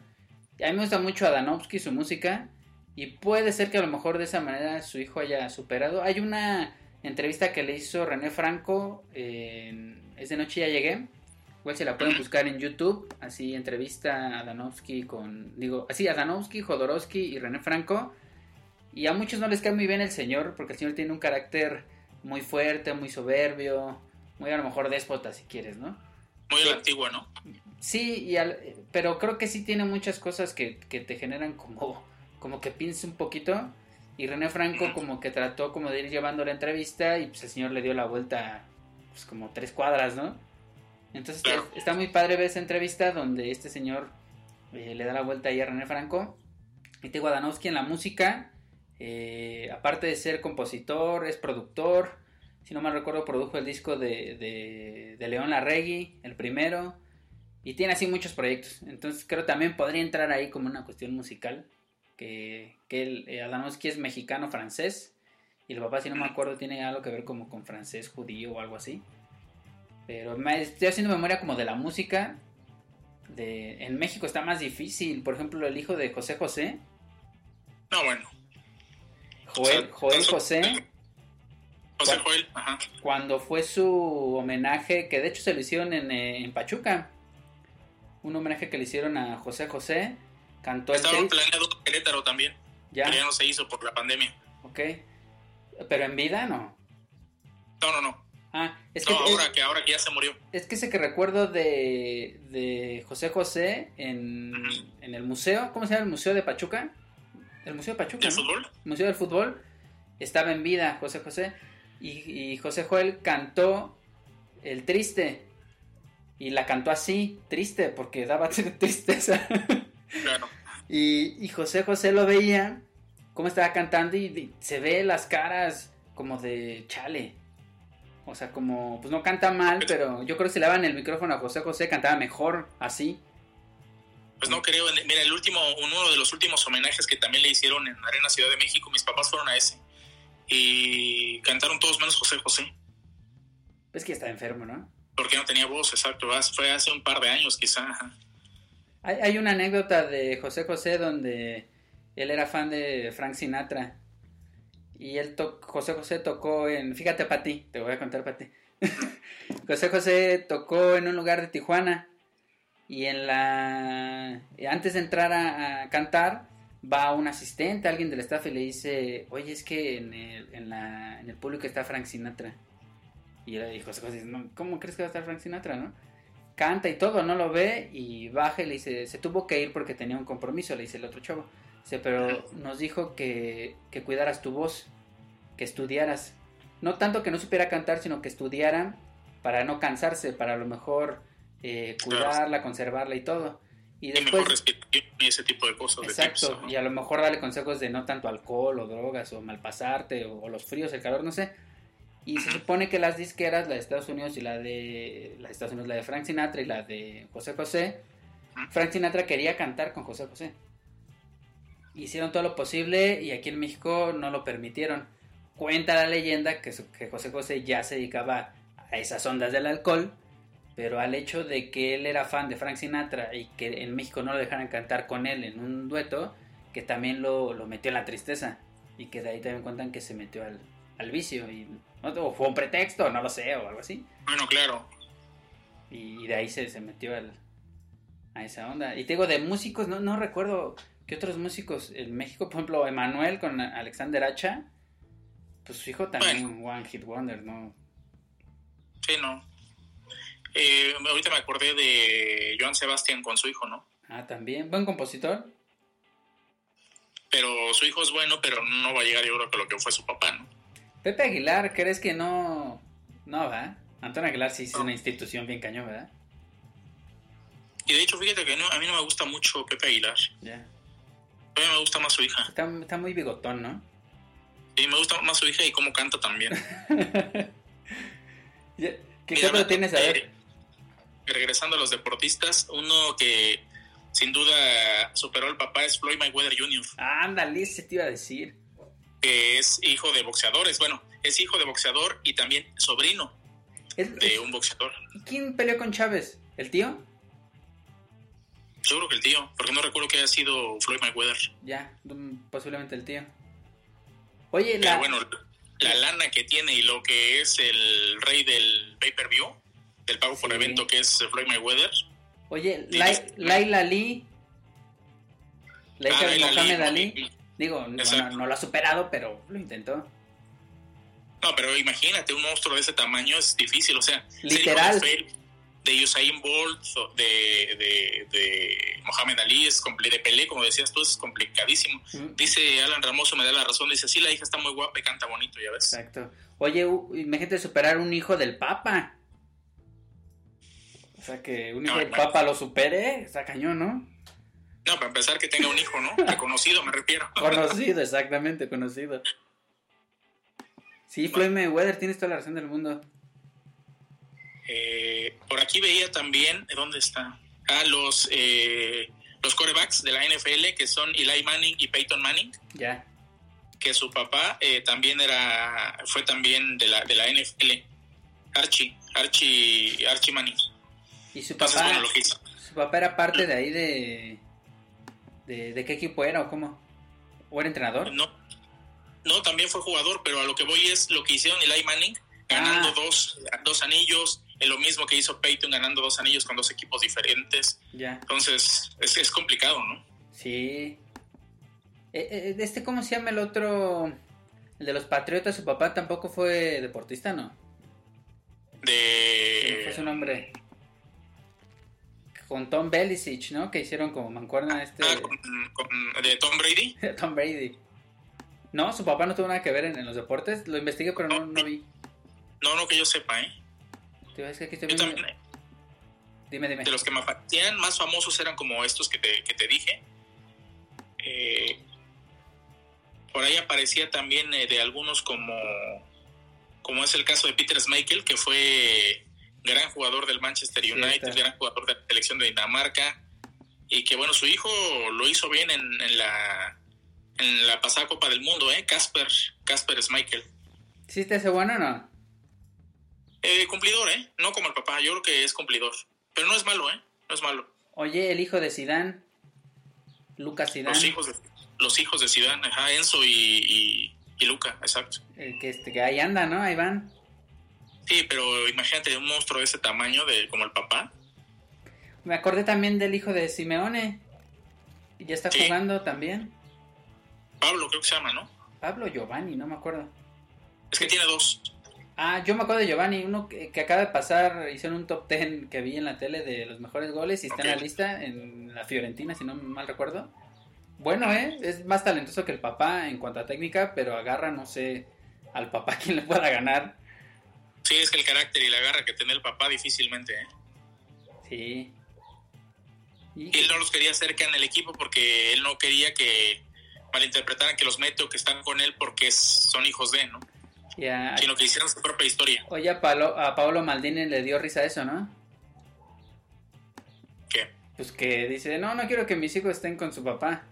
Y a mí me gusta mucho Adanovsky, su música, y puede ser que a lo mejor de esa manera su hijo haya superado. Hay una entrevista que le hizo René Franco en Es de Noche Ya Llegué, Igual se la pueden buscar en YouTube, así entrevista a Adanovsky con, digo, así Adanovsky, Jodorowsky y René Franco. Y a muchos no les cae muy bien el señor, porque el señor tiene un carácter muy fuerte, muy soberbio, muy a lo mejor déspota si quieres, ¿no? Muy a la antigua, ¿no? Sí, y al- pero creo que sí tiene muchas cosas que, que te generan como, como que pienses un poquito. Y René Franco como que trató como de ir llevando la entrevista y pues el señor le dio la vuelta pues como tres cuadras, ¿no? Entonces está- está muy padre ver esa entrevista donde este señor eh, le da la vuelta ahí a René Franco. Y te en la música, eh, aparte de ser compositor, es productor. Si no mal recuerdo, produjo el disco de, de, de León Larregui, el primero. Y tiene así muchos proyectos. Entonces creo también podría entrar ahí como una cuestión musical. Que, que el, eh, Adanowski es mexicano-francés. Y el papá, si no me acuerdo, tiene algo que ver como con francés, judío o algo así. Pero me estoy haciendo memoria como de la música. De, en México está más difícil. Por ejemplo, el hijo de José José. No, bueno. Joel, Joel José. José Joel, ajá. Cuando fue su homenaje, que de hecho se lo hicieron en, eh, en Pachuca. Un homenaje que le hicieron a José José. Cantó el Estaba Tris. planeado Querétaro también. Ya. Pero ya no se hizo por la pandemia. Ok. Pero en vida no. No, no, no. Ah, es que, no, es, ahora que, ahora que ya se murió. es que ese que recuerdo de, de José José en, en el museo. ¿Cómo se llama el museo de Pachuca? El museo de Pachuca. ¿Del ¿no? fútbol? Museo del Fútbol. Estaba en vida José José. Y, y José Joel cantó El Triste. Y la cantó así, triste, porque daba tristeza. Claro. Y, y José José lo veía, cómo estaba cantando y, y se ve las caras como de chale. O sea, como, pues no canta mal, pero yo creo que si le daban el micrófono a José José cantaba mejor así. Pues no creo. Mira, el último, uno de los últimos homenajes que también le hicieron en Arena Ciudad de México, mis papás fueron a ese. Y cantaron todos menos José José. Es que está enfermo, ¿no? Porque no tenía voz, exacto. Hace- Fue hace un par de años, quizá. Hay, hay una anécdota de José José donde él era fan de Frank Sinatra. Y él to- José José tocó en, fíjate para ti, te voy a contar para ti. José José tocó en un lugar de Tijuana y en la antes de entrar a, a cantar va un asistente, alguien del staff y le dice, oye es que en el, en la- en el público está Frank Sinatra. Y él- dice, "No, ¿cómo crees que va a estar Frank Sinatra, no? Canta y todo, no lo ve y baja y le dice, se tuvo que ir porque tenía un compromiso, le dice el otro chavo. Dice, pero nos dijo que, que cuidaras tu voz, que estudiaras. No tanto que no supiera cantar, sino que estudiara para no cansarse, para a lo mejor eh, cuidarla, conservarla y todo. Y después, y ese tipo de cosas. de exacto, tips, y a lo mejor darle consejos de no tanto alcohol o drogas o malpasarte o, o los fríos, el calor, no sé. Y se supone que las disqueras, la de Estados Unidos y la de, la de Estados Unidos, la de Frank Sinatra y la de José José, Frank Sinatra quería cantar con José José. Hicieron todo lo posible y aquí en México no lo permitieron. Cuenta la leyenda que, que José José ya se dedicaba a esas ondas del alcohol, pero al hecho de que él era fan de Frank Sinatra y que en México no lo dejaran cantar con él en un dueto, que también lo, lo metió en la tristeza y que de ahí también cuentan que se metió al, al vicio y ¿no? o fue un pretexto, no lo sé, o algo así. Bueno, claro. Y, y de ahí se, se metió al, a esa onda. Y te digo, de músicos, no, no recuerdo qué otros músicos. En México, por ejemplo, Emanuel con Alexander Hacha, pues su hijo también, One Hit Wonder, ¿no? Sí, no. Eh, ahorita me acordé de Joan Sebastián con su hijo, ¿no? Ah, también, buen compositor. Pero su hijo es bueno, pero no va a llegar yo creo que lo que fue su papá, ¿no? Pepe Aguilar, ¿crees que no? No, ¿verdad? Antonio Aguilar sí es una institución bien cañón, ¿verdad? Y de hecho, fíjate que no, a mí no me gusta mucho Pepe Aguilar. Ya. A mí me gusta más su hija. Está, está muy bigotón, ¿no? Sí, me gusta más su hija y cómo canta también. ¿Qué Mira, otro tienes a ver? Regresando a los deportistas, uno que sin duda superó al papá es Floyd Mayweather Jr., Ándale, ese te iba a decir. que es hijo de boxeadores. Bueno, es hijo de boxeador y también sobrino Es- de un boxeador. ¿Quién peleó con Chávez? ¿El tío? Yo creo que el tío, porque no recuerdo que haya sido Floyd Mayweather. Ya, posiblemente el tío. Oye, Pero la... bueno, la lana que tiene y lo que es el rey del pay-per-view, del pago por evento que es Floyd Mayweather. Oye, Y Lai- es- Laila Lee, la hija Ah, de Laila Mohamed Lee, Ali, digo, no, lo ha superado, pero lo intentó. No, pero imagínate, un monstruo de ese tamaño es difícil, o sea, Literal. de, Usain Bolt, de, de, de Mohamed Ali, es de Pelé, como decías tú, es complicadísimo. Dice Alan Ramoso, me da la razón, dice, sí, la hija está muy guapa y canta bonito, ya ves. Exacto. Oye, imagínate superar un hijo del Papa. O sea, que un hijo No, del bueno. Papa lo supere, está cañón, ¿no? No, para empezar que tenga un hijo, ¿no? Reconocido, me refiero. Conocido, exactamente, conocido. Sí, Floyd Mayweather, tienes toda la razón del mundo. Eh, por aquí veía también, ¿de ¿dónde está? Ah, los, eh, los corebacks de la NFL, que son Eli Manning y Peyton Manning, Ya. que su papá eh, también era, fue también de la, de la NFL. Archie, Archie, Archie Manning. Y su Entonces, papá, bueno, lo que hizo. su papá era parte de ahí de, de... ¿De qué equipo era o cómo? ¿O era entrenador? No, no, también fue jugador, pero a lo que voy es lo que hicieron Eli Manning, ganando Ah. dos, dos anillos, es lo mismo que hizo Peyton, ganando dos anillos con dos equipos diferentes. Ya. Entonces, es, es complicado, ¿no? Sí. Eh, eh, ¿Este cómo se llama el otro? El de los Patriotas, su papá tampoco fue deportista, ¿no? ¿Cómo fue De... su nombre? Con Tom Belichick, ¿no? Que hicieron como mancuerna este... Ah, con, con- de Tom Brady. Tom Brady. No, su papá no tuvo nada que ver en, en los deportes. Lo investigué, pero no, no vi. No, no que yo sepa, ¿eh? Te ves que aquí estoy Yo también, Dime, dime. de los que me parecían más famosos eran como estos que te, que te dije. Eh, por ahí aparecía también eh, de algunos como, como es el caso de Peter Schmeichel, que fue gran jugador del Manchester. United, gran jugador de la selección de Dinamarca, y que bueno, su hijo lo hizo bien en, en la en la pasada Copa del Mundo, ¿eh? Casper, Casper Schmeichel. ¿Sí te hace bueno o no? Eh, cumplidor, ¿eh? No como el papá, yo creo que es cumplidor. Pero no es malo, ¿eh? No es malo. Oye, el hijo de Sidán, Lucas Sidán, Los hijos de, los hijos de Zidane, ajá, Enzo y, y, y Luca, exacto. el que, este, que ahí anda, ¿no? Ahí van. Sí, pero imagínate un monstruo de ese tamaño, de como el papá. Me acordé también del hijo de Simeone. Y ya está Sí. jugando también. Pablo, creo que se llama, ¿no? Pablo Giovanni, no me acuerdo. Es que tiene dos. Ah, yo me acuerdo de Giovanni, uno que, que acaba de pasar, hicieron un top 10 que vi en la tele de los mejores goles y está en la lista en la Fiorentina, si no mal recuerdo. Bueno, ¿eh? Es más talentoso que el papá en cuanto a técnica, pero agarra, no sé, al papá quien le pueda ganar. Sí, es que el carácter y la garra que tiene el papá difícilmente, ¿eh? Sí. Y él no los quería cerca en el equipo porque él no quería que malinterpretaran que los mete o que están con él porque es- son hijos de, ¿no? Sino que hicieron su propia historia. Oye, a, Paolo, a Maldini le dio risa eso, ¿no? ¿Qué? Pues que dice, no, no quiero que mis hijos estén con su papá.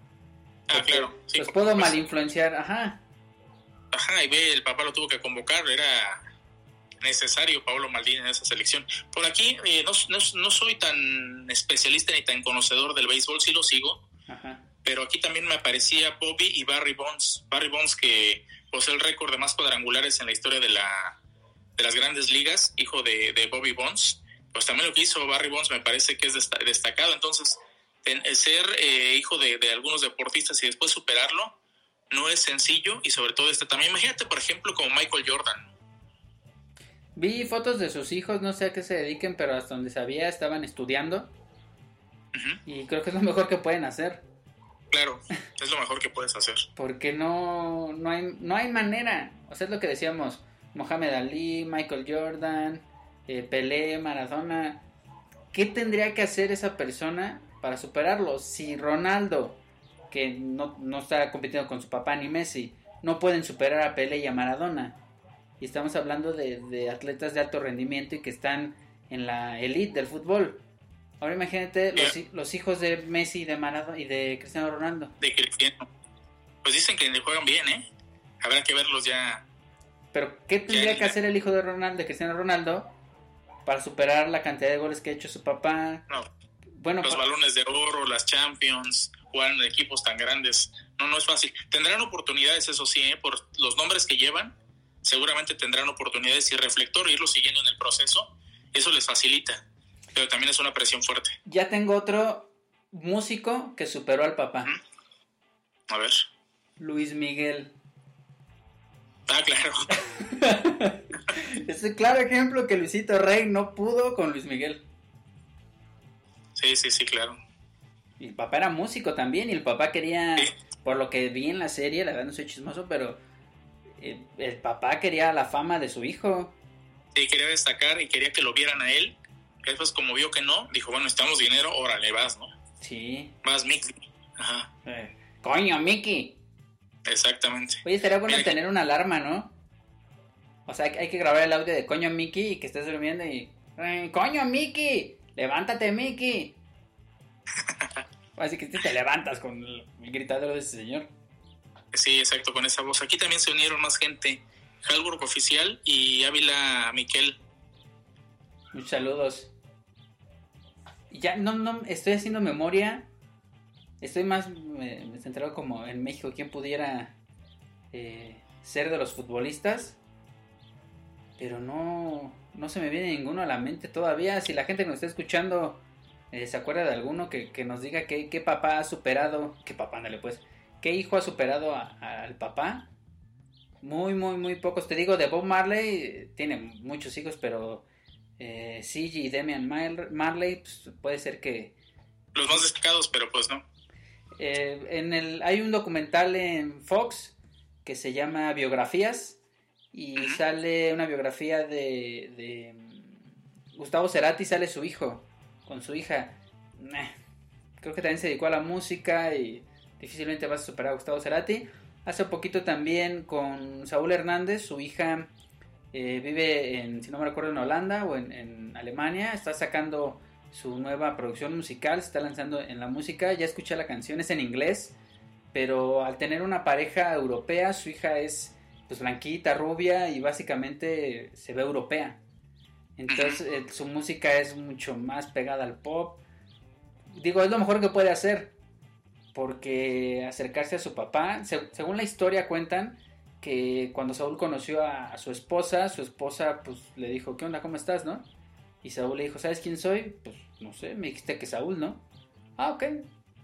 Ah, claro. Sí, Los puedo supuesto. mal influenciar, ajá. Ajá, y ve, el papá lo tuvo que convocar, era necesario Pablo Maldini en esa selección. Por aquí eh, no, no- no soy tan especialista ni tan conocedor del béisbol, sí lo sigo, Ajá. pero aquí también me aparecía Bobby y Barry Bonds. Barry Bonds que posee el récord de más cuadrangulares en la historia de, la, de las grandes ligas, hijo de, de Bobby Bonds. Pues también lo que hizo Barry Bonds me parece que es desta- destacado. Entonces, ten- el ser eh, hijo de, de algunos deportistas y después superarlo no es sencillo y sobre todo este también. Imagínate, por ejemplo, como Michael Jordan. Vi fotos de sus hijos, no sé a qué se dediquen, pero hasta donde sabía estaban estudiando. Y creo que es lo mejor que pueden hacer. Claro, es lo mejor que puedes hacer. Porque no, no, hay, no hay manera. O sea, es lo que decíamos. Mohamed Ali, Michael Jordan, eh, Pelé, Maradona. ¿Qué tendría que hacer esa persona para superarlo? Si Ronaldo, que no, no está compitiendo con su papá ni Messi, no pueden superar a Pelé y a Maradona. Y estamos hablando de, de atletas de alto rendimiento y que están en la elite del fútbol. Ahora imagínate los, hi- los hijos de Messi y de Maradona y de Cristiano Ronaldo. De Cristiano. Pues dicen que juegan bien, ¿eh? Habrá que verlos ya. Pero, ¿qué tendría Ya, que hacer el hijo de Ronaldo, de Cristiano Ronaldo, para superar la cantidad de goles que ha hecho su papá? No, Bueno, los balones de oro, las Champions, jugar en equipos tan grandes. No, no es fácil. Tendrán oportunidades, eso sí, ¿eh? por los nombres que llevan. Seguramente tendrán oportunidades y reflector, irlo siguiendo en el proceso. eso les facilita, pero también es una presión fuerte. Ya tengo otro músico que superó al papá. A ver. Luis Miguel. Ah, claro. es el claro ejemplo que Luisito Rey no pudo con Luis Miguel. Sí, sí, sí, claro. Y el papá era músico también y el papá quería, por lo que vi en la serie, la verdad no soy chismoso, pero el, el papá quería la fama de su hijo. Sí, quería destacar y quería que lo vieran a él. Después, como vio que no, dijo, bueno, estamos dinero, órale, vas, ¿no? Sí. Vas, Mickey. Ajá. Eh, coño, Mickey. Exactamente. Oye, estaría bueno Mira, tener una alarma, ¿no? O sea, hay que grabar el audio de coño Mickey y que estés durmiendo y... "Eh, coño Mickey, levántate Mickey. Así que te levantas con el gritadero de ese señor. Sí, exacto, con esa voz. Aquí también se unieron más gente. Halburg Oficial y Ávila Miquel. Muchos saludos. Ya no, no, estoy haciendo memoria. Estoy más me, centrado como en México. ¿Quién pudiera eh, ser de los futbolistas? Pero no, no se me viene ninguno a la mente todavía. Si la gente que nos está escuchando eh, se acuerda de alguno que, que nos diga qué, qué papá ha superado. ¿Qué papá, ándale pues? ¿Qué hijo ha superado a- al papá? Muy, muy, muy pocos. Te digo, de Bob Marley tiene muchos hijos, pero eh, CG y Damian Mar- Marley pues, puede ser que... Los más destacados, pero pues no. eh, en el, hay un documental en Fox que se llama Biografías y sale una biografía de, de mm, Gustavo Cerati, sale su hijo con su hija. Creo que también se dedicó a la música y difícilmente vas a superar a Gustavo Cerati. Hace poquito también con Saúl Hernández, su hija eh, vive en, si no me recuerdo, en Holanda o en, en Alemania. Está sacando su nueva producción musical, se está lanzando en la música. Ya escuché la canción, es en inglés, pero al tener una pareja europea, su hija es pues blanquita, rubia y básicamente se ve europea. Entonces eh, su música es mucho más pegada al pop. Digo, es lo mejor que puede hacer. Porque acercarse a su papá, se- según la historia cuentan que cuando Saúl conoció a, a su esposa, su esposa pues le dijo, ¿qué onda? ¿Cómo estás? ¿No? Y Saúl le dijo, ¿sabes quién soy? Pues no sé, me dijiste que Saúl, ¿no? Ah, ok.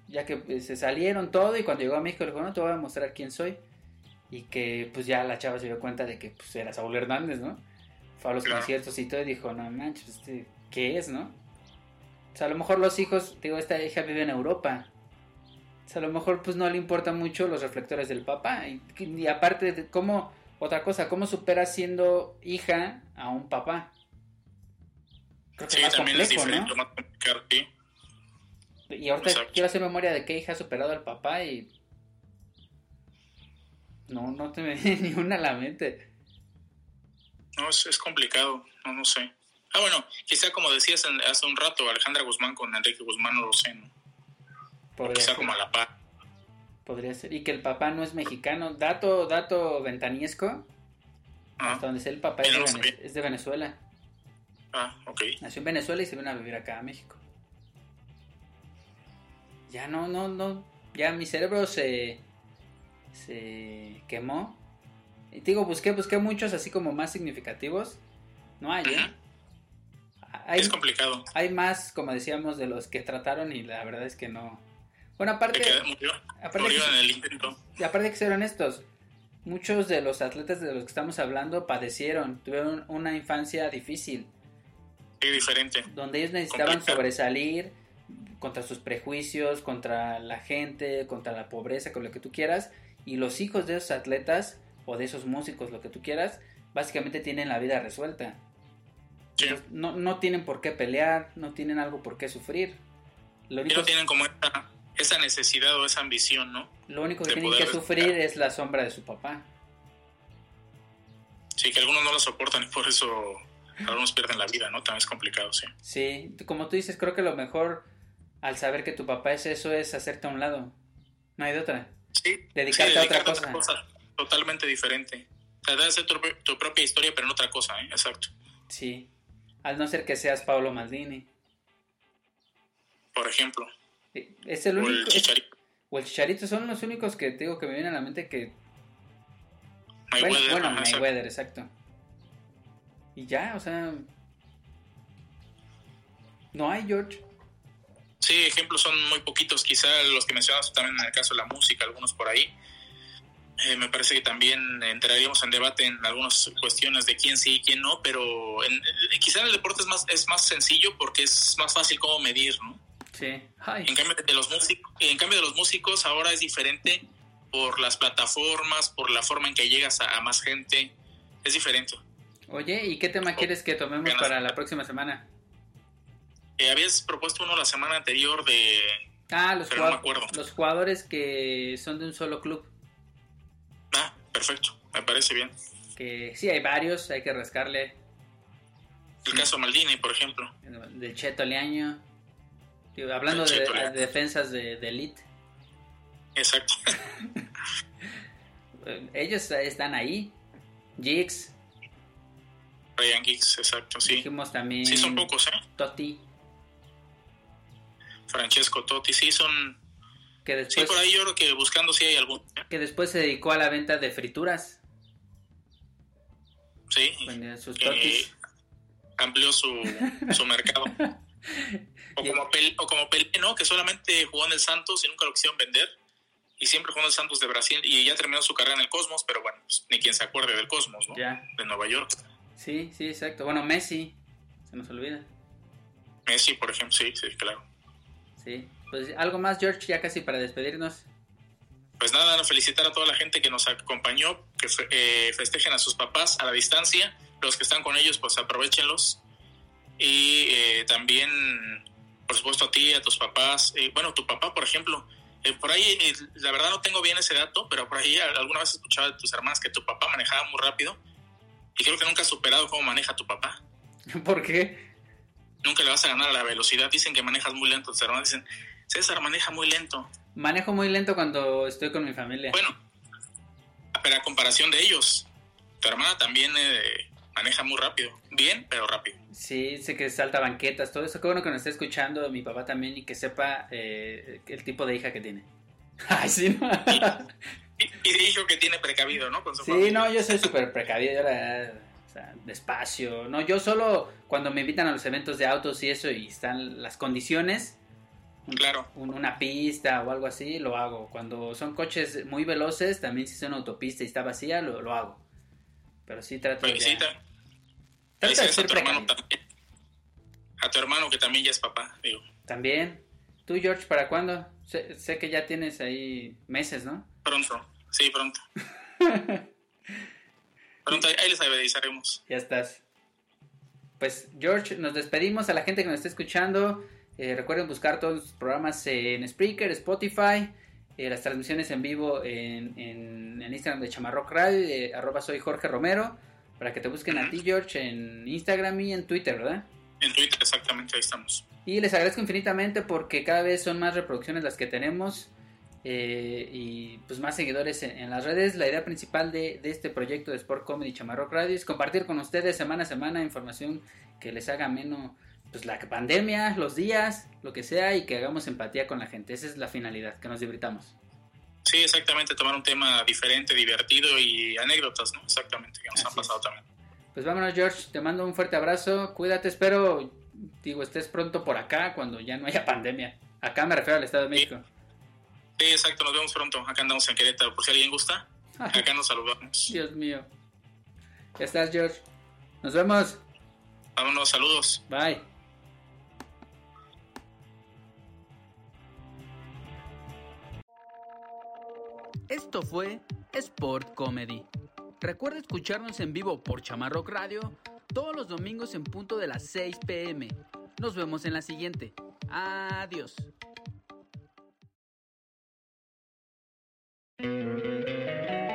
Ya que pues, se salieron todo y cuando llegó a México le dijo, no, te voy a mostrar quién soy. Y que pues ya la chava se dio cuenta de que pues era Saúl Hernández, ¿no? Fue a los Claro. conciertos y todo y dijo, no manches, este, ¿qué es, no? O sea, a lo mejor los hijos, digo, esta hija vive en Europa. O sea, a lo mejor pues no le importa mucho los reflectores del papá. Y, y aparte, de cómo, otra cosa, ¿cómo supera siendo hija a un papá? Creo que Sí, más también es diferente, ¿no? más complicado, sí. Y ahorita Exacto. quiero hacer memoria de qué hija ha superado al papá y... No, no te me viene ni una a la mente. No, es, es complicado, no, no sé. Ah, bueno, quizá como decías en- hace un rato, Alejandra Guzmán con Enrique Guzmán, no lo sé, ¿no? Podría Quizá ser. como a la par. Podría ser. Y que el papá no es mexicano. Dato, dato ventaniesco. Ah, Hasta donde sé el papá es de, no Vene- sabía. es de Venezuela. ah, ok. Nació en Venezuela y se vino a vivir acá a México. Ya no, no, no. Ya mi cerebro se. se quemó. Y te digo, busqué, busqué muchos así como más significativos. No hay, ¿eh? Hay, Es complicado. hay más, como decíamos, de los que trataron y la verdad es que no. Bueno, aparte. Murió, aparte murió que- en el intento. y aparte de que ser honestos, muchos de los atletas de los que estamos hablando padecieron, tuvieron una infancia difícil, Sí, diferente. donde ellos necesitaban Complicado. sobresalir contra sus prejuicios, contra la gente, contra la pobreza, con lo que tú quieras, y los hijos de esos atletas o de esos músicos, lo que tú quieras, básicamente tienen la vida resuelta. Entonces, no, no tienen por qué pelear, no tienen algo por qué sufrir. Lo Y único, no tienen como esa, esa necesidad o esa ambición, ¿no? lo único que de tienen que sufrir es la sombra de su papá. Sí, que algunos no lo soportan y por eso algunos pierden la vida, ¿no? También es complicado, sí. Sí, como tú dices, creo que lo mejor al saber que tu papá es eso es hacerte a un lado. No hay de otra. Sí. Dedicarte Sí, a otra dedicarte cosa. totalmente diferente. Sea, debe ser tu, tu propia historia, pero en otra cosa, ¿eh? Exacto. Sí. Al no ser que seas Pablo Maldini. Por ejemplo. Es el O el único. Chicharito. o el Chicharito son los únicos que te digo que me vienen a la mente que. Mayweather, bueno, exacto. Mayweather, exacto. Y ya, o sea. No hay, George. Sí, ejemplos son muy poquitos, quizá los que mencionas también en el caso de la música, algunos por ahí. Eh, me parece que también entraríamos en debate en algunas cuestiones de quién sí y quién no, pero en, eh, quizá en el deporte es más, es más sencillo porque es más fácil cómo medir, ¿no? Sí. En cambio de los músicos, en cambio de los músicos ahora es diferente por las plataformas, por la forma en que llegas a, a más gente, es diferente. Oye, ¿y qué tema quieres que tomemos Ganas. para la próxima semana? Eh, habías propuesto uno la semana anterior de... Ah, los, Pero no me jugad- acuerdo. los jugadores que son de un solo club. Ah, perfecto, me parece bien. Que sí, hay varios, hay que rascarle. El caso Maldini, por ejemplo. Del Cheto Leaño. Digo, hablando de, defensas de, de elite. Exacto. Eh, Ellos están ahí. Jigs, Ryan Giggs, exacto, sí. dijimos también. Sí, son pocos, ¿eh? Totti, Francesco Totti, sí, son... que Sí, después, por ahí yo creo que buscando sí hay algún. que después se dedicó a la venta de frituras. Sí, Vendía sus totis. amplió su, su mercado. O como, Pel- o como Pelé, ¿no? Que solamente jugó en el Santos y nunca lo quisieron vender. Y siempre jugó en el Santos de Brasil y ya terminó su carrera en el Cosmos, pero bueno, pues, ni quien se acuerde del Cosmos, ¿no? Ya. De Nueva York. Sí, sí, exacto. Bueno, Messi, se nos olvida. Messi, por ejemplo, sí, sí, claro. Sí. Pues algo más, George, ya casi para despedirnos. Pues nada, felicitar a toda la gente que nos acompañó, que fe- eh, festejen a sus papás a la distancia. Los que están con ellos, pues aprovechenlos. Y eh, también, por supuesto, a ti, a tus papás. Eh, bueno, tu papá, por ejemplo. eh, por ahí, eh, la verdad no tengo bien ese dato, pero por ahí alguna vez escuchaba de tus hermanas que tu papá manejaba muy rápido. Y creo que nunca has superado cómo maneja tu papá. ¿Por qué? Nunca le vas a ganar a la velocidad. Dicen que manejas muy lento. Tus hermanas dicen, César maneja muy lento. Manejo muy lento cuando estoy con mi familia. Bueno, pero a comparación de ellos, tu hermana también eh, maneja muy rápido. Bien, pero rápido. Sí, sé que salta banquetas, todo eso. Qué bueno que nos esté escuchando mi papá también y que sepa eh, el tipo de hija que tiene. Ay, sí, ¿no? Y, y dijo que tiene precavido, ¿no? Con su Sí, familia. no, yo soy súper precavido, yo la verdad, o sea, despacio. No, yo solo cuando me invitan a los eventos de autos y eso y están las condiciones, Claro. un- una pista o algo así, lo hago. Cuando son coches muy veloces, también si es una autopista y está vacía, lo, lo hago. Pero sí trato de... Trato de Felicidades a ser tu hermano también. A tu hermano que también ya es papá, digo. También. ¿Tú, George, para cuándo? Sé, sé que ya tienes ahí meses, ¿no? Pronto, sí, pronto. pronto, ahí les avisaremos. Ya estás. Pues George, nos despedimos a la gente que nos está escuchando. Eh, recuerden buscar todos los programas en Spreaker, Spotify, eh, las transmisiones en vivo en, en, en Instagram de Chamarrock Radio, eh, arroba soy Jorge Romero, para que te busquen a ti George en Instagram y en Twitter, ¿verdad? En Twitter, exactamente, ahí estamos. Y les agradezco infinitamente porque cada vez son más reproducciones las que tenemos eh, y pues más seguidores en, en las redes. La idea principal de, de este proyecto de Sport Comedy Chamarrock Radio es compartir con ustedes semana a semana información que les haga menos pues la pandemia, los días, lo que sea y que hagamos empatía con la gente. Esa es la finalidad, que nos divirtamos. Sí, exactamente, tomar un tema diferente, divertido y anécdotas, ¿no? Exactamente, que nos Así han pasado también. Pues vámonos George, te mando un fuerte abrazo, cuídate, espero, digo, estés pronto por acá cuando ya no haya pandemia. Acá me refiero al Estado de México. Sí, exacto, nos vemos pronto. Acá andamos en Querétaro, por si alguien gusta. Acá nos saludamos. Dios mío. Ya estás, George. Nos vemos. Vámonos, saludos. Bye. Esto fue Sport Comedy. Recuerda escucharnos en vivo por Chamarrock Radio todos los domingos en punto de las 6 pm. Nos vemos en la siguiente. Adiós.